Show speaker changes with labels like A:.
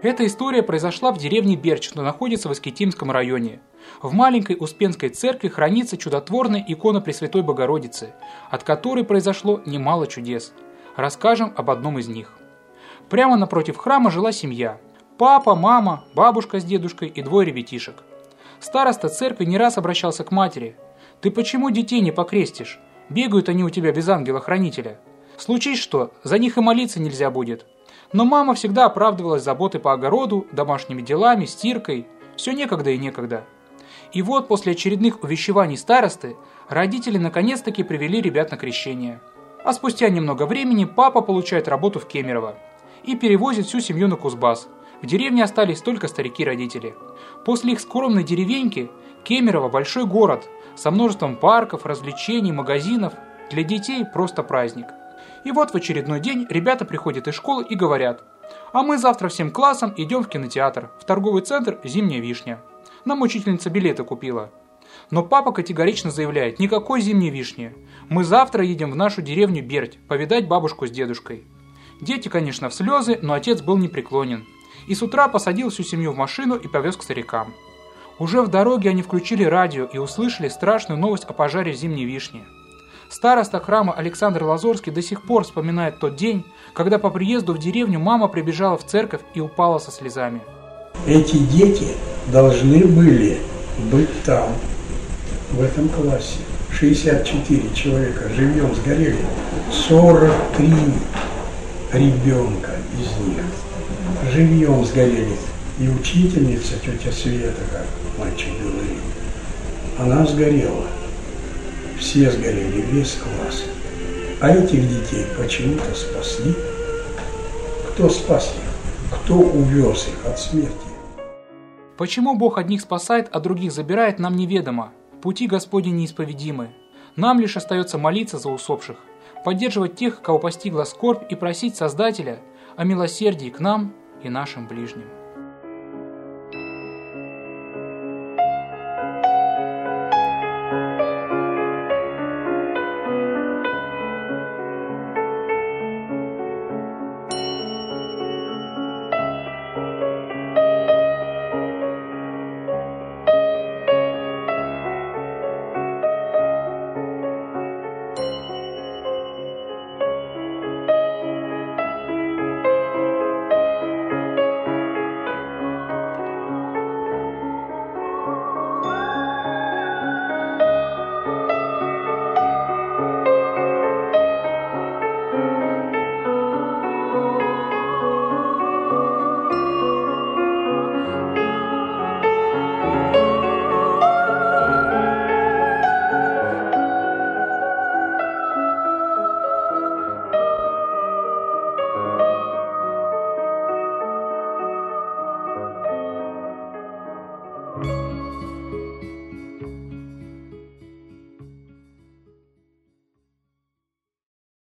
A: Эта история произошла в деревне Берч, что находится в Искитимском районе. В маленькой Успенской церкви хранится чудотворная икона Пресвятой Богородицы, от которой произошло немало чудес. Расскажем об одном из них. Прямо напротив храма жила семья. Папа, мама, бабушка с дедушкой и двое ребятишек. Староста церкви не раз обращался к матери. «Ты почему детей не покрестишь? Бегают они у тебя без ангела-хранителя. Случись что, за них и молиться нельзя будет». Но мама всегда оправдывалась заботой по огороду, домашними делами, стиркой. Все некогда и некогда. И вот после очередных увещеваний старосты родители наконец-таки привели ребят на крещение. А спустя немного времени папа получает работу в Кемерово и перевозит всю семью на Кузбасс. В деревне остались только старики-родители. После их скромной деревеньки Кемерово – большой город со множеством парков, развлечений, магазинов. Для детей просто праздник. И вот в очередной день ребята приходят из школы и говорят, а мы завтра всем классом идем в кинотеатр, в торговый центр «Зимняя вишня». Нам учительница билеты купила. Но папа категорично заявляет, никакой зимней вишни. Мы завтра едем в нашу деревню Берть, повидать бабушку с дедушкой. Дети, конечно, в слезы, но отец был непреклонен. И с утра посадил всю семью в машину и повез к старикам. Уже в дороге они включили радио и услышали страшную новость о пожаре зимней вишни. Староста храма Александр Лазорский до сих пор вспоминает тот день, когда по приезду в деревню мама прибежала в церковь и упала со слезами.
B: Эти дети должны были быть там, в этом классе. 64 человека живьем сгорели, 43 ребенка из них живьем сгорели. И учительница, тетя Света, как мальчик говорит, она сгорела. Все сгорели, весь класс. А этих детей почему-то спасли. Кто спас их? Кто увез их от смерти?
A: Почему Бог одних спасает, а других забирает, нам неведомо. Пути Господни неисповедимы. Нам лишь остается молиться за усопших, поддерживать тех, кого постигла скорбь и просить Создателя о милосердии к нам и нашим ближним.